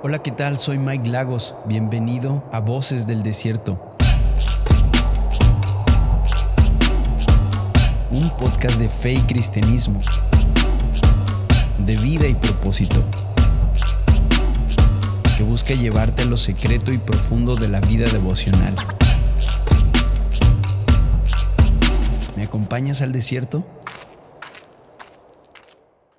Hola, ¿qué tal? Soy Mike Lagos. Bienvenido a Voces del Desierto. Un podcast de fe y cristianismo, de vida y propósito, que busca llevarte a lo secreto y profundo de la vida devocional. ¿Me acompañas al desierto?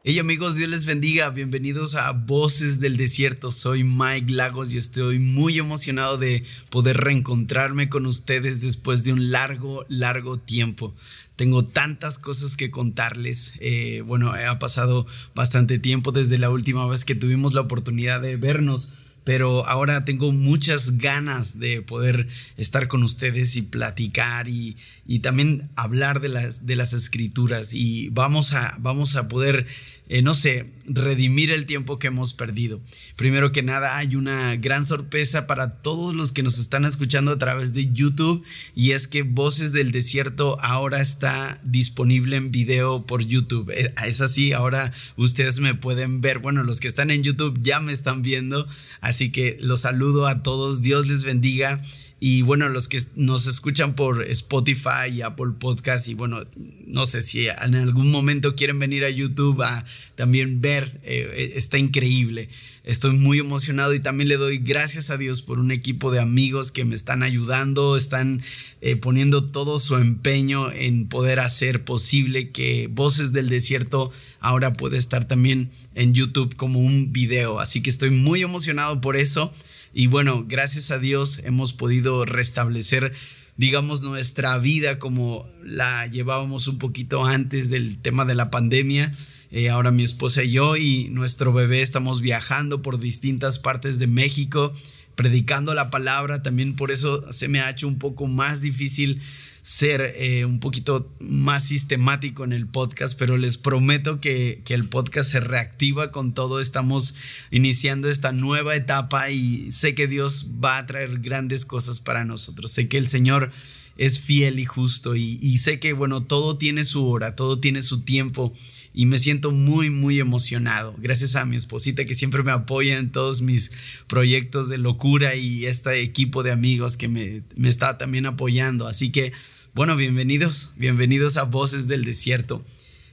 Hey amigos, Dios les bendiga. Bienvenidos a Voces del Desierto. Soy Mike Lagos y estoy muy emocionado de poder reencontrarme con ustedes después de un largo, largo tiempo. Tengo tantas cosas que contarles. Eh, bueno, ha pasado bastante tiempo desde la última vez que tuvimos la oportunidad de vernos pero ahora tengo muchas ganas de poder estar con ustedes y platicar y, también hablar de las, de las escrituras. Y vamos a, vamos a poder eh, no sé, redimir el tiempo que hemos perdido. Primero que nada, hay una gran sorpresa para todos los que nos están escuchando a través de YouTube y es que Voces del Desierto ahora está disponible en video por YouTube. Eh, es así, ahora ustedes me pueden ver. Bueno, los que están en YouTube ya me están viendo, así que los saludo a todos. Dios les bendiga. Y bueno, los que nos escuchan por Spotify y Apple Podcast y bueno, no sé si en algún momento quieren venir a YouTube a también ver, eh, está increíble. Estoy muy emocionado y también le doy gracias a Dios por un equipo de amigos que me están ayudando, están eh, poniendo todo su empeño en poder hacer posible que Voces del Desierto ahora pueda estar también en YouTube como un video. Así que estoy muy emocionado por eso. Y bueno, gracias a Dios hemos podido restablecer, digamos, nuestra vida como la llevábamos un poquito antes del tema de la pandemia. Eh, ahora mi esposa y yo y nuestro bebé estamos viajando por distintas partes de México, predicando la palabra. También por eso se me ha hecho un poco más difícil ser eh, un poquito más sistemático en el podcast, pero les prometo que, que, el podcast se reactiva con todo. Estamos iniciando esta nueva etapa y sé que Dios va a traer grandes cosas para nosotros. Sé que el Señor es fiel y justo y, sé que, bueno, todo tiene su hora, todo tiene su tiempo y me siento muy, muy emocionado. Gracias a mi esposita que siempre me apoya en todos mis proyectos de locura y este equipo de amigos que me, me está también apoyando. Así que, bueno, bienvenidos, bienvenidos a Voces del Desierto.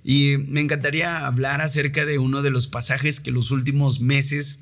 Y me encantaría hablar acerca de uno de los pasajes que los últimos meses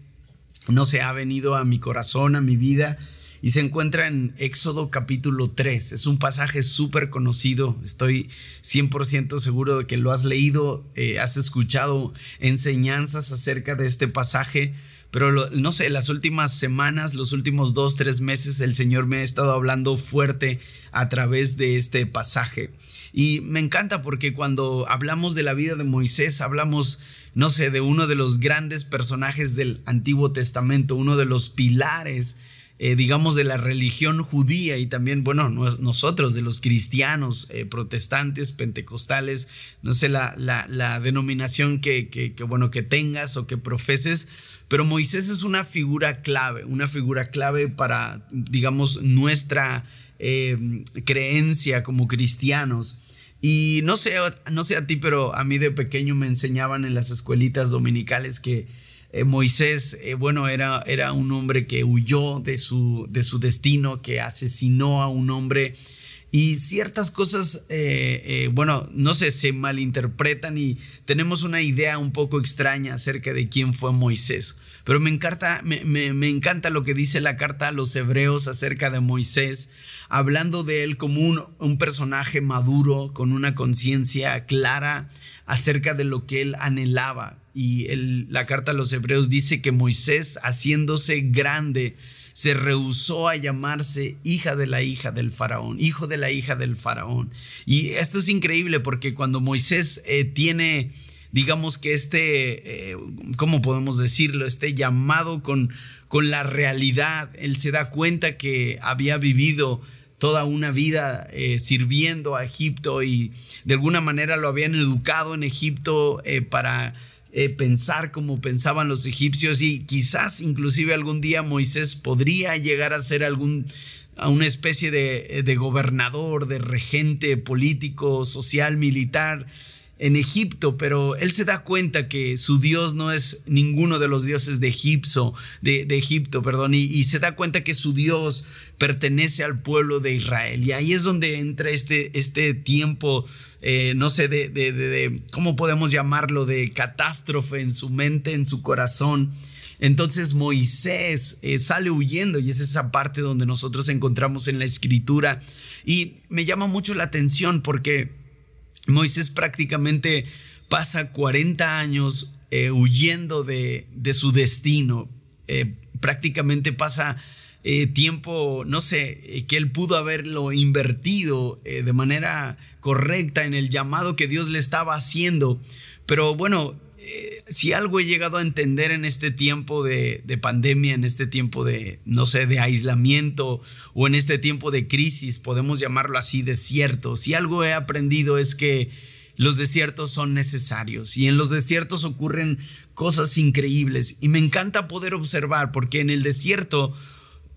no se ha venido a mi corazón, a mi vida y se encuentra en Éxodo capítulo 3. Es un pasaje súper conocido, estoy 100% seguro de que lo has leído, eh, has escuchado enseñanzas acerca de este pasaje, pero no sé, las últimas semanas, los últimos dos, tres meses, el Señor me ha estado hablando fuerte a través de este pasaje. Y me encanta porque cuando hablamos de la vida de Moisés, hablamos no sé, de uno de los grandes personajes del Antiguo Testamento, uno de los pilares eh, digamos, de la religión judía y también, bueno, nosotros, de los cristianos, eh, protestantes, pentecostales, no sé la, la, denominación que, que, bueno, que tengas o que profeses, pero Moisés es una figura clave, una figura clave para, digamos, nuestra eh, creencia como cristianos. Y no sé, no sé a ti, pero a mí de pequeño me enseñaban en las escuelitas dominicales que eh, Moisés, eh, bueno, era, era un hombre que huyó de su, de su destino, que asesinó a un hombre y ciertas cosas, eh, bueno, no sé, se malinterpretan y tenemos una idea un poco extraña acerca de quién fue Moisés. Pero me encanta, me, encanta lo que dice la carta a los hebreos acerca de Moisés, hablando de él como un, un personaje maduro, con una conciencia clara acerca de lo que él anhelaba y la carta a los hebreos dice que Moisés, haciéndose grande, se rehusó a llamarse hija de la hija del faraón, hijo de la hija del faraón. Y esto es increíble porque cuando Moisés eh, tiene, digamos que este, eh, ¿cómo podemos decirlo? Este llamado con, con la realidad, él se da cuenta que había vivido toda una vida eh, sirviendo a Egipto y de alguna manera lo habían educado en Egipto para eh, pensar como pensaban los egipcios y quizás inclusive algún día Moisés podría llegar a ser algún a una especie de, de gobernador, de regente político, social, militar. En Egipto, pero él se da cuenta que su Dios no es ninguno de los dioses de Egipto, de, Egipto, perdón, y, se da cuenta que su Dios pertenece al pueblo de Israel. Y ahí es donde entra este, este tiempo, eh, no sé, de, de, ¿cómo podemos llamarlo? De catástrofe en su mente, en su corazón. Entonces Moisés eh, sale huyendo y es esa parte donde nosotros encontramos en la escritura. Y me llama mucho la atención porque Moisés prácticamente pasa 40 años eh, huyendo de, su destino. Eh, prácticamente pasa eh, tiempo, no sé, que él pudo haberlo invertido de manera correcta en el llamado que Dios le estaba haciendo. Pero bueno, si algo he llegado a entender en este tiempo de, de, pandemia, en este tiempo de, no sé, de aislamiento o en este tiempo de crisis, podemos llamarlo así, desierto, si algo he aprendido es que los desiertos son necesarios y en los desiertos ocurren cosas increíbles y me encanta poder observar porque en el desierto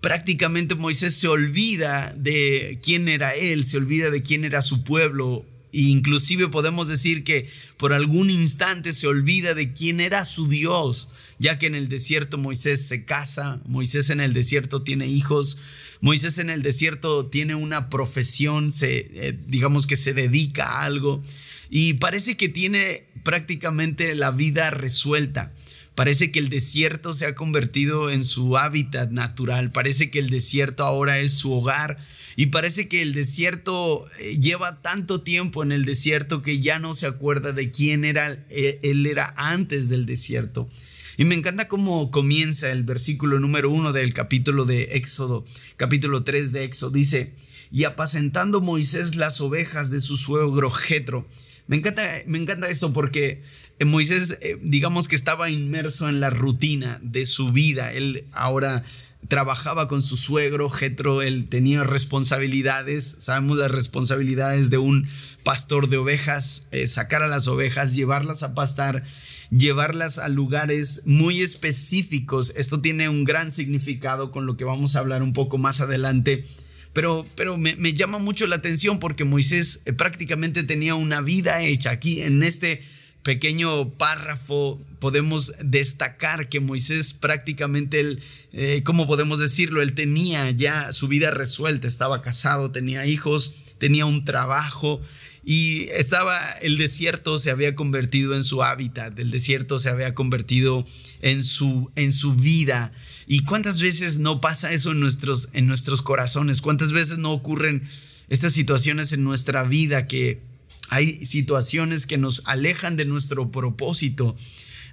prácticamente Moisés se olvida de quién era él, se olvida de quién era su pueblo, inclusive podemos decir que por algún instante se olvida de quién era su Dios, ya que en el desierto Moisés se casa, Moisés en el desierto tiene hijos, Moisés en el desierto tiene una profesión, se, eh, digamos que se dedica a algo y parece que tiene prácticamente la vida resuelta. Parece que el desierto se ha convertido en su hábitat natural. Parece que el desierto ahora es su hogar. Y parece que el desierto eh, lleva tanto tiempo en el desierto que ya no se acuerda de quién era eh, él era antes del desierto. Y me encanta cómo comienza el versículo número uno del capítulo de Éxodo, capítulo 3 de Éxodo. Dice, y apacentando Moisés las ovejas de su suegro Jetro. Me encanta, me encanta esto porque Moisés, eh, digamos que estaba inmerso en la rutina de su vida. Él ahora trabajaba con su suegro, Jetro, él tenía responsabilidades, sabemos las responsabilidades de un pastor de ovejas, eh, sacar a las ovejas, llevarlas a pastar, llevarlas a lugares muy específicos. Esto tiene un gran significado con lo que vamos a hablar un poco más adelante. Pero, pero me, llama mucho la atención porque Moisés eh, prácticamente tenía una vida hecha aquí en este pequeño párrafo podemos destacar que Moisés prácticamente, él, eh, ¿cómo podemos decirlo? Él tenía ya su vida resuelta, estaba casado, tenía hijos, tenía un trabajo y estaba, el desierto se había convertido en su hábitat, el desierto se había convertido en su, en su vida. ¿Y cuántas veces no pasa eso en nuestros, en nuestros corazones? ¿Cuántas veces no ocurren estas situaciones en nuestra vida que hay situaciones que nos alejan de nuestro propósito.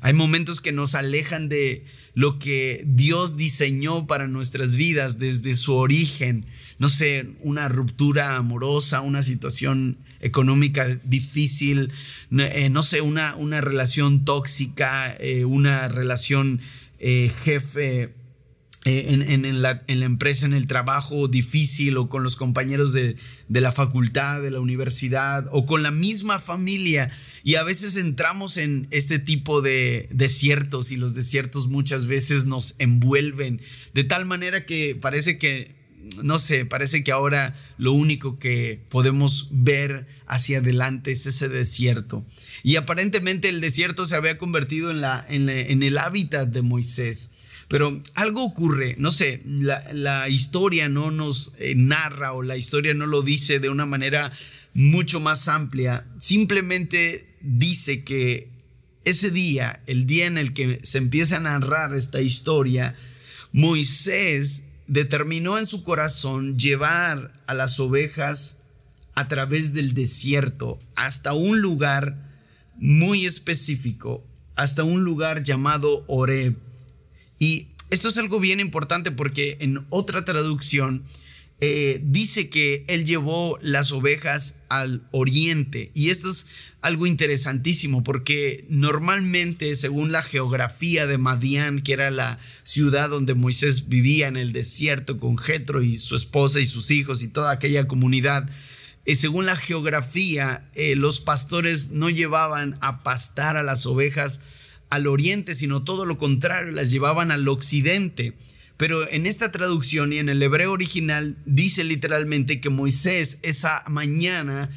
Hay momentos que nos alejan de lo que Dios diseñó para nuestras vidas desde su origen. No sé, una ruptura amorosa, una situación económica difícil, eh, no sé, una, una relación tóxica, eh, una relación eh, jefe eh, en, la, empresa, en el trabajo difícil o con los compañeros de, la facultad, de la universidad o con la misma familia. Y a veces entramos en este tipo de desiertos y los desiertos muchas veces nos envuelven de tal manera que parece que, no sé, parece que ahora lo único que podemos ver hacia adelante es ese desierto. Y aparentemente el desierto se había convertido en, el hábitat de Moisés. Pero algo ocurre, no sé, la, historia no nos eh, narra o la historia no lo dice de una manera mucho más amplia, simplemente dice que ese día, el día en el que se empieza a narrar esta historia, Moisés determinó en su corazón llevar a las ovejas a través del desierto hasta un lugar muy específico, hasta un lugar llamado Oreb. Y esto es algo bien importante porque en otra traducción eh, dice que él llevó las ovejas al oriente. Y esto es algo interesantísimo porque normalmente, según la geografía de Madián, que era la ciudad donde Moisés vivía en el desierto con Jetro y su esposa y sus hijos y toda aquella comunidad, eh, según la geografía, eh, los pastores no llevaban a pastar a las ovejas al oriente, sino todo lo contrario, las llevaban al occidente. Pero en esta traducción y en el hebreo original dice literalmente que Moisés esa mañana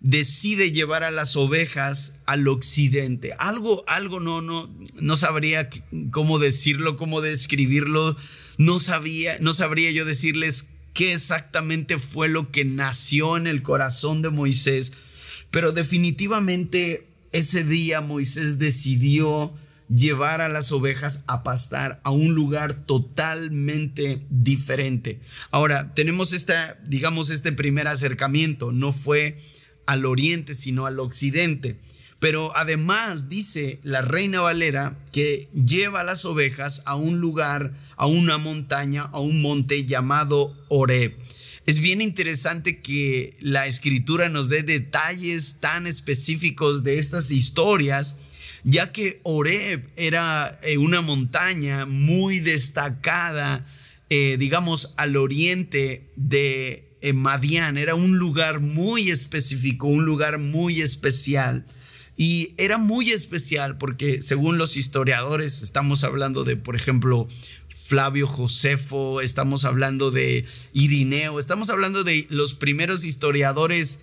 decide llevar a las ovejas al occidente. Algo, algo no, no, no sabría cómo decirlo, cómo describirlo. No sabía, no sabría yo decirles qué exactamente fue lo que nació en el corazón de Moisés, pero definitivamente ese día Moisés decidió llevar a las ovejas a pastar a un lugar totalmente diferente. Ahora, tenemos esta, digamos, este primer acercamiento, no fue al oriente, sino al occidente. Pero además dice la reina Valera que lleva a las ovejas a un lugar, a una montaña, a un monte llamado Oreb. Es bien interesante que la escritura nos dé detalles tan específicos de estas historias ya que Oreb era eh, una montaña muy destacada, eh, digamos, al oriente de eh, Madián. Era un lugar muy específico, un lugar muy especial. Y era muy especial porque según los historiadores, estamos hablando de, por ejemplo, Flavio Josefo, estamos hablando de Irineo, estamos hablando de los primeros historiadores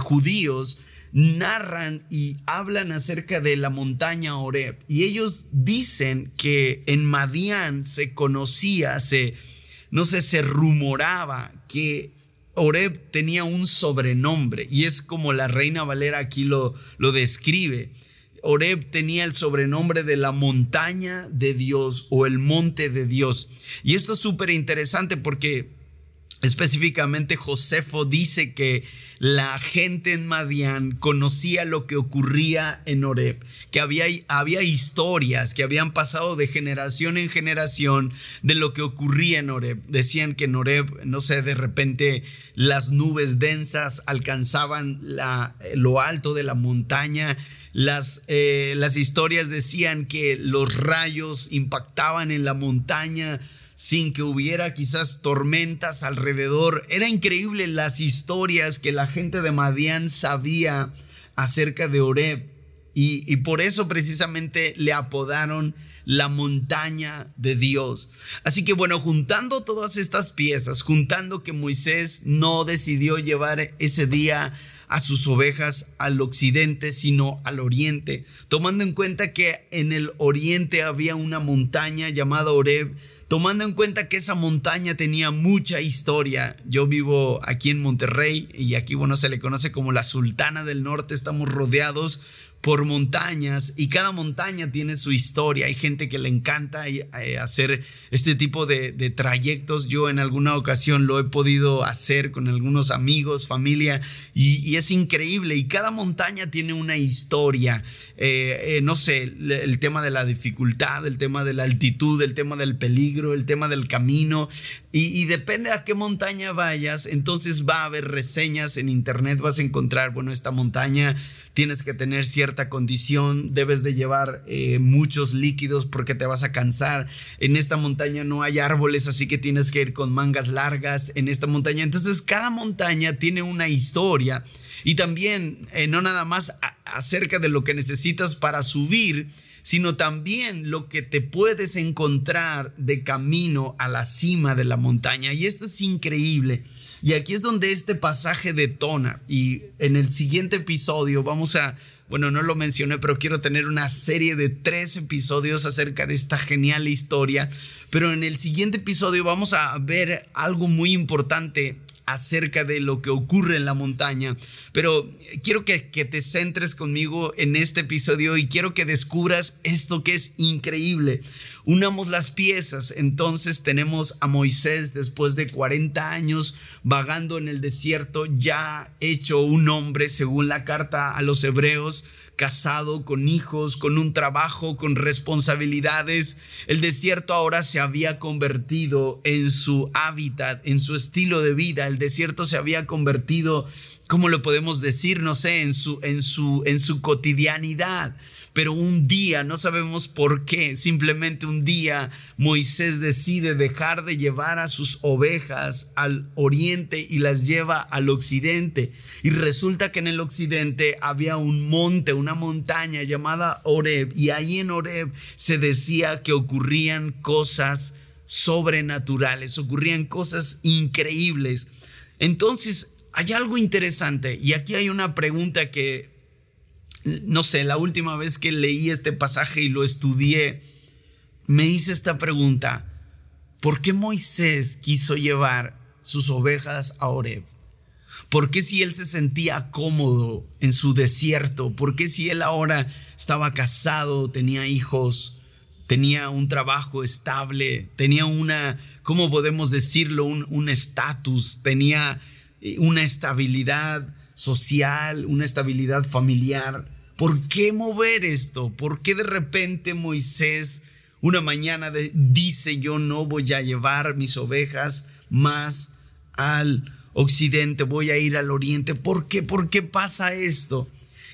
judíos narran y hablan acerca de la montaña Oreb. Y ellos dicen que en Madián se conocía, se, no sé, se rumoraba que Oreb tenía un sobrenombre. Y es como la reina Valera aquí lo, lo describe. Oreb tenía el sobrenombre de la montaña de Dios o el monte de Dios. Y esto es súper interesante porque específicamente Josefo dice que la gente en Madián conocía lo que ocurría en Oreb, que había, había historias que habían pasado de generación en generación de lo que ocurría en Oreb. Decían que en Oreb, no sé, de repente las nubes densas alcanzaban la, lo alto de la montaña. Las, eh, las historias decían que los rayos impactaban en la montaña sin que hubiera quizás tormentas alrededor. Era increíble las historias que la gente de Madián sabía acerca de Oreb. Y, y, por eso precisamente le apodaron la montaña de Dios. Así que bueno, juntando todas estas piezas, juntando que Moisés no decidió llevar ese día a sus ovejas al occidente, sino al oriente, tomando en cuenta que en el oriente había una montaña llamada Oreb, tomando en cuenta que esa montaña tenía mucha historia. Yo vivo aquí en Monterrey y aquí, bueno, se le conoce como la Sultana del Norte, estamos rodeados por montañas y cada montaña tiene su historia. Hay gente que le encanta eh, hacer este tipo de, trayectos. Yo en alguna ocasión lo he podido hacer con algunos amigos, familia y, es increíble. Y cada montaña tiene una historia. Eh, eh, no sé, el tema de la dificultad, el tema de la altitud, el tema del peligro, el tema del camino. Y, depende a qué montaña vayas, entonces va a haber reseñas en internet, vas a encontrar, bueno, esta montaña tienes que tener cierta condición, debes de llevar eh, muchos líquidos porque te vas a cansar. En esta montaña no hay árboles, así que tienes que ir con mangas largas en esta montaña. Entonces cada montaña tiene una historia y también eh, no nada más acerca de lo que necesitas para subir, sino también lo que te puedes encontrar de camino a la cima de la montaña. Y esto es increíble. Y aquí es donde este pasaje detona. Y en el siguiente episodio vamos a, bueno, no lo mencioné, pero quiero tener una serie de tres episodios acerca de esta genial historia. Pero en el siguiente episodio vamos a ver algo muy importante acerca de lo que ocurre en la montaña. Pero quiero que, te centres conmigo en este episodio y quiero que descubras esto que es increíble. Unamos las piezas. Entonces tenemos a Moisés después de 40 años vagando en el desierto, ya hecho un hombre según la carta a los hebreos casado, con hijos, con un trabajo, con responsabilidades. El desierto ahora se había convertido en su hábitat, en su estilo de vida. El desierto se había convertido, ¿cómo lo podemos decir? No sé, en su, en su, en su cotidianidad pero un día, no sabemos por qué, simplemente un día Moisés decide dejar de llevar a sus ovejas al oriente y las lleva al occidente. Y resulta que en el occidente había un monte, una montaña llamada Oreb, y ahí en Oreb se decía que ocurrían cosas sobrenaturales, ocurrían cosas increíbles. Entonces, hay algo interesante y aquí hay una pregunta que, no sé, la última vez que leí este pasaje y lo estudié, me hice esta pregunta, ¿por qué Moisés quiso llevar sus ovejas a Oreb? ¿Por qué si él se sentía cómodo en su desierto? ¿Por qué si él ahora estaba casado, tenía hijos, tenía un trabajo estable, tenía una, ¿cómo podemos decirlo? Un estatus, tenía eh, una estabilidad social, una estabilidad familiar. ¿Por qué mover esto? ¿Por qué de repente Moisés una mañana dice yo no voy a llevar mis ovejas más al occidente, voy a ir al oriente? ¿Por qué? ¿Por qué pasa esto?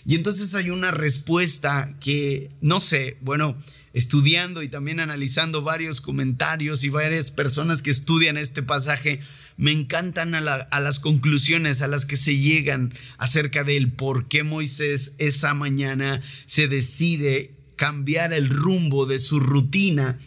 Y entonces hay una respuesta que, no sé, bueno, estudiando y también analizando varios comentarios y varias personas que estudian este pasaje, me encantan a, las conclusiones a las que se llegan acerca del por qué Moisés esa mañana se decide cambiar el rumbo de su rutina.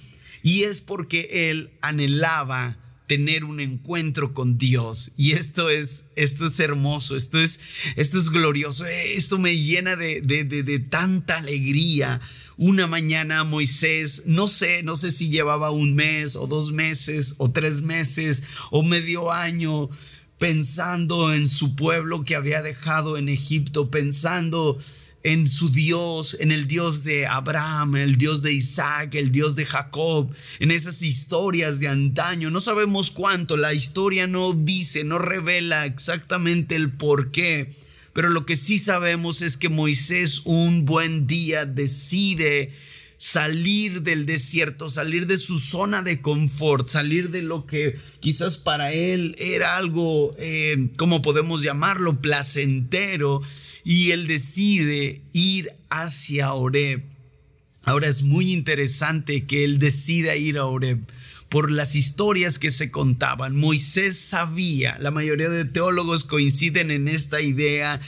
Y es porque él anhelaba tener un encuentro con Dios. Y esto es esto es hermoso esto es esto es glorioso. Esto me llena de, de, de tanta alegría una mañana Moisés, no sé, no sé si llevaba un mes o dos meses o tres meses o medio año pensando en su pueblo que había dejado en Egipto, pensando en su Dios, en el Dios de Abraham, el Dios de Isaac, el Dios de Jacob, en esas historias de antaño. No sabemos cuánto, la historia no dice, no revela exactamente el por qué pero lo que sí sabemos es que Moisés un buen día decide salir del desierto, salir de su zona de confort, salir de lo que quizás para él era algo, eh, ¿cómo podemos llamarlo?, placentero, y él decide ir hacia Oreb. Ahora es muy interesante que él decida ir a Oreb por las historias que se contaban. Moisés sabía, la mayoría de teólogos coinciden en esta idea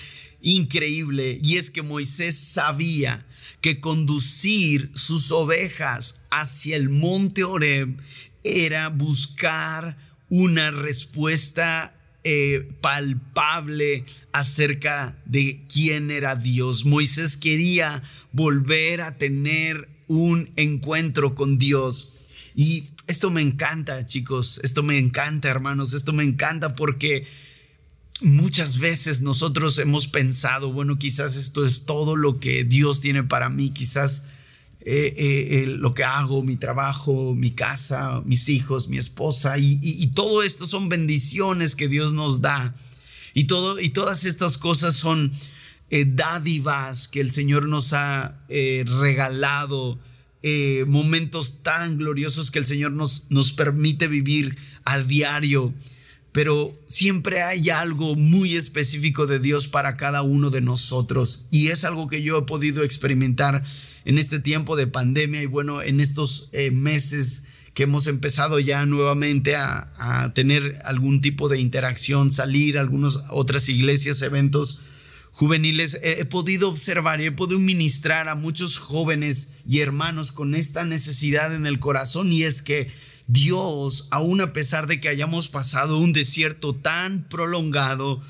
increíble, y es que Moisés sabía que conducir sus ovejas hacia el monte Oreb era buscar una respuesta eh, palpable acerca de quién era Dios. Moisés quería volver a tener un encuentro con Dios. Y esto me encanta, chicos, esto me encanta, hermanos, esto me encanta porque muchas veces nosotros hemos pensado, bueno, quizás esto es todo lo que Dios tiene para mí, quizás eh, eh, lo que hago, mi trabajo, mi casa, mis hijos, mi esposa, y, todo esto son bendiciones que Dios nos da. Y, todo, y todas estas cosas son eh, dádivas que el Señor nos ha regalado eh, momentos tan gloriosos que el Señor nos, nos permite vivir a diario. Pero siempre hay algo muy específico de Dios para cada uno de nosotros. Y es algo que yo he podido experimentar en este tiempo de pandemia y bueno, en estos eh, meses que hemos empezado ya nuevamente a, a, tener algún tipo de interacción, salir a algunas otras iglesias, eventos juveniles, he podido observar y he podido ministrar a muchos jóvenes y hermanos con esta necesidad en el corazón y es que Dios, aun a pesar de que hayamos pasado un desierto tan prolongado,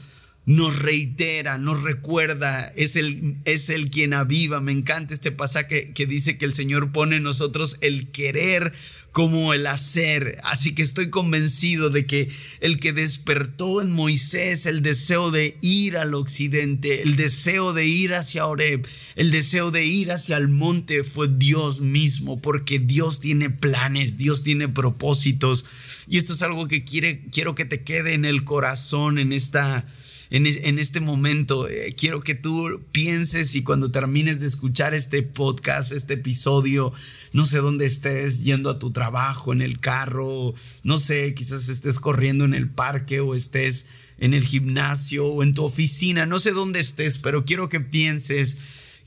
nos reitera, nos recuerda, es el, es el quien aviva. Me encanta este pasaje que dice que el Señor pone en nosotros el querer como el hacer. Así que estoy convencido de que el que despertó en Moisés el deseo de ir al occidente, el deseo de ir hacia Oreb, el deseo de ir hacia el monte fue Dios mismo, porque Dios tiene planes, Dios tiene propósitos. Y esto es algo que quiere, quiero que te quede en el corazón en esta en, este momento. Eh, quiero que tú pienses y cuando termines de escuchar este podcast, este episodio, no sé dónde estés, yendo a tu trabajo, en el carro, no sé, quizás estés corriendo en el parque o estés en el gimnasio o en tu oficina, no sé dónde estés, pero quiero que pienses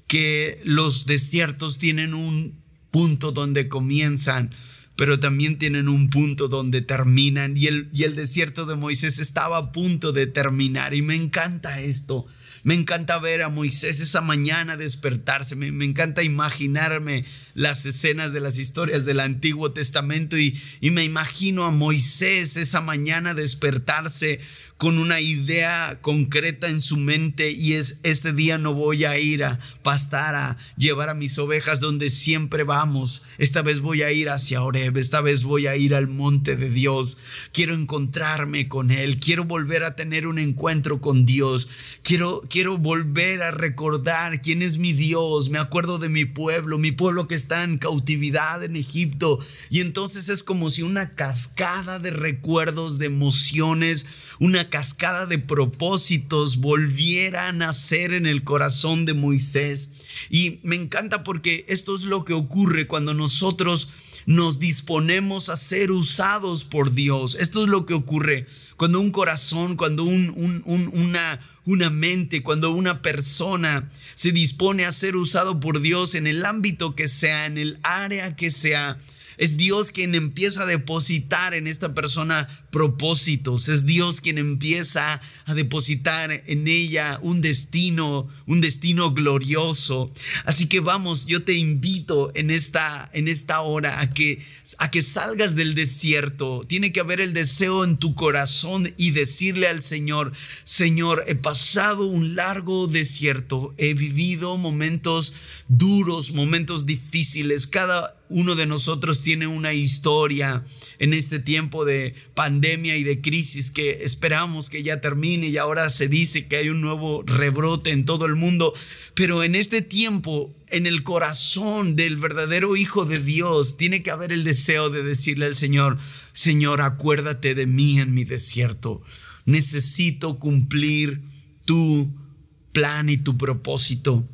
que los desiertos tienen un punto donde comienzan pero también tienen un punto donde terminan. Y el, y el desierto de Moisés estaba a punto de terminar. Y me encanta esto. Me encanta ver a Moisés esa mañana despertarse, me, me, encanta imaginarme las escenas de las historias del Antiguo Testamento y, y me imagino a Moisés esa mañana despertarse con una idea concreta en su mente y es este día no voy a ir a pastar a llevar a mis ovejas donde siempre vamos. Esta vez voy a ir hacia Oreb, esta vez voy a ir al monte de Dios. Quiero encontrarme con él, quiero volver a tener un encuentro con Dios. Quiero quiero volver a recordar quién es mi Dios. Me acuerdo de mi pueblo, mi pueblo que está en cautividad en Egipto y entonces es como si una cascada de recuerdos, de emociones una cascada de propósitos volviera a nacer en el corazón de Moisés. Y me encanta porque esto es lo que ocurre cuando nosotros nos disponemos a ser usados por Dios. Esto es lo que ocurre cuando un corazón, cuando una, una mente, cuando una persona se dispone a ser usado por Dios en el ámbito que sea, en el área que sea. Es Dios quien empieza a depositar en esta persona propósitos. Es Dios quien empieza a depositar en ella un destino, un destino glorioso. Así que vamos, yo te invito en esta, en esta hora a que, a que salgas del desierto. Tiene que haber el deseo en tu corazón y decirle al Señor, Señor, he pasado un largo desierto, he vivido momentos duros, momentos difíciles. Cada uno de nosotros tiene una historia en este tiempo de pandemia y de crisis que esperamos que ya termine y ahora se dice que hay un nuevo rebrote en todo el mundo. Pero en este tiempo, en el corazón del verdadero Hijo de Dios, tiene que haber el deseo de decirle al Señor, Señor, acuérdate de mí en mi desierto. Necesito cumplir tu plan y tu propósito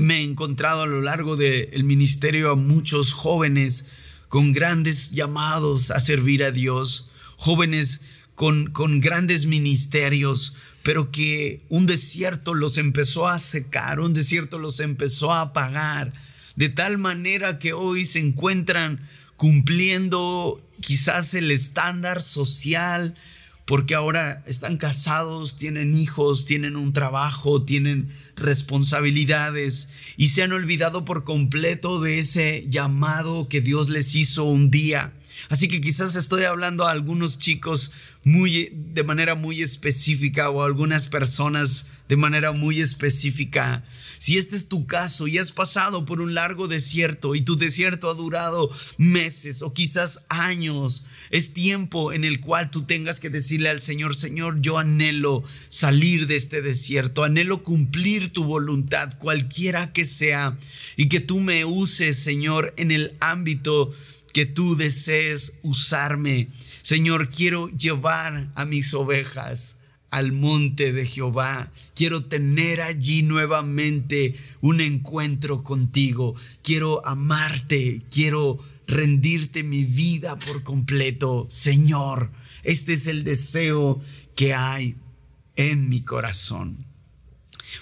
me he encontrado a lo largo del ministerio a muchos jóvenes con grandes llamados a servir a Dios, jóvenes con, con grandes ministerios, pero que un desierto los empezó a secar, un desierto los empezó a apagar, de tal manera que hoy se encuentran cumpliendo quizás el estándar social, porque ahora están casados, tienen hijos, tienen un trabajo, tienen responsabilidades y se han olvidado por completo de ese llamado que Dios les hizo un día. Así que quizás estoy hablando a algunos chicos muy de manera muy específica o a algunas personas de manera muy específica. Si este es tu caso y has pasado por un largo desierto y tu desierto ha durado meses o quizás años, es tiempo en el cual tú tengas que decirle al Señor, Señor, yo anhelo salir de este desierto, anhelo cumplir tu voluntad, cualquiera que sea, y que tú me uses, Señor, en el ámbito que tú desees usarme. Señor, quiero llevar a mis ovejas al monte de Jehová. Quiero tener allí nuevamente un encuentro contigo. Quiero amarte. Quiero rendirte mi vida por completo. Señor, este es el deseo que hay en mi corazón.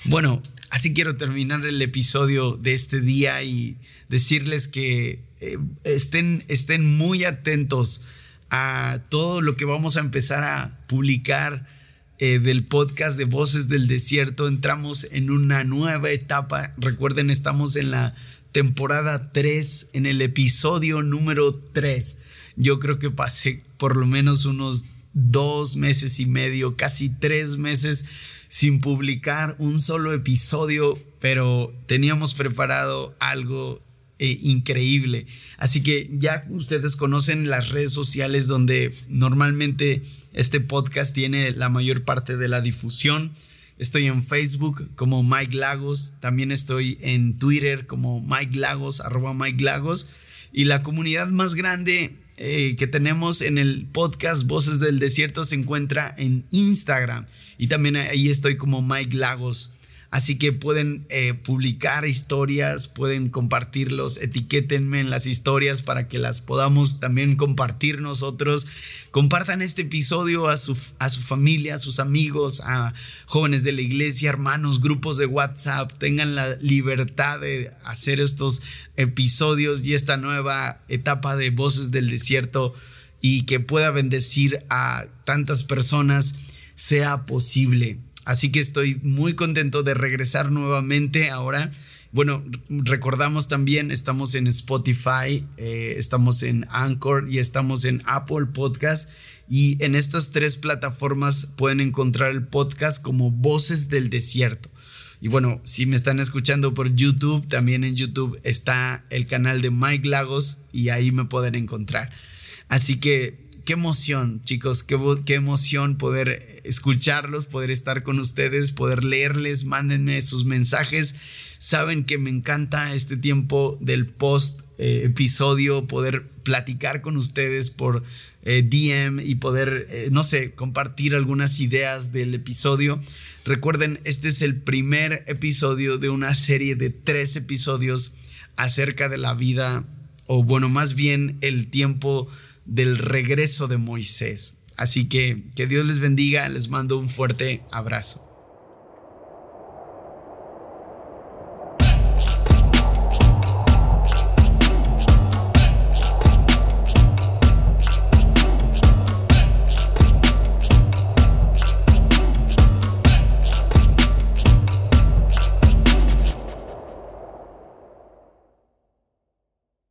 Bueno, así quiero terminar el episodio de este día y decirles que eh, estén, estén muy atentos a todo lo que vamos a empezar a publicar eh, del podcast de Voces del Desierto. Entramos en una nueva etapa. Recuerden, estamos en la temporada 3, en el episodio número 3. Yo creo que pasé por lo menos unos dos meses y medio, casi tres meses sin publicar un solo episodio, pero teníamos preparado algo eh, increíble. Así que ya ustedes conocen las redes sociales donde normalmente este podcast tiene la mayor parte de la difusión. Estoy en Facebook como Mike Lagos, también estoy en Twitter como Mike Lagos, arroba Mike Lagos. Y la comunidad más grande eh, que tenemos en el podcast Voces del Desierto se encuentra en Instagram. Y también ahí estoy como Mike Lagos. Así que pueden eh, publicar historias, pueden compartirlos, etiquétenme en las historias para que las podamos también compartir nosotros. Compartan este episodio a su, a su familia, a sus amigos, a jóvenes de la iglesia, hermanos, grupos de WhatsApp. Tengan la libertad de hacer estos episodios y esta nueva etapa de Voces del Desierto y que pueda bendecir a tantas personas sea posible. Así que estoy muy contento de regresar nuevamente ahora. Bueno, recordamos también, estamos en Spotify, eh, estamos en Anchor y estamos en Apple Podcast. Y en estas tres plataformas pueden encontrar el podcast como Voces del Desierto. Y bueno, si me están escuchando por YouTube, también en YouTube está el canal de Mike Lagos y ahí me pueden encontrar. Así que qué emoción, chicos, qué, emoción poder escucharlos, poder estar con ustedes, poder leerles, mándenme sus mensajes. Saben que me encanta este tiempo del post episodio, poder platicar con ustedes por eh, DM y poder, eh, no sé, compartir algunas ideas del episodio. Recuerden, este es el primer episodio de una serie de tres episodios acerca de la vida, o bueno, más bien el tiempo del regreso de Moisés. Así que que Dios les bendiga, les mando un fuerte abrazo.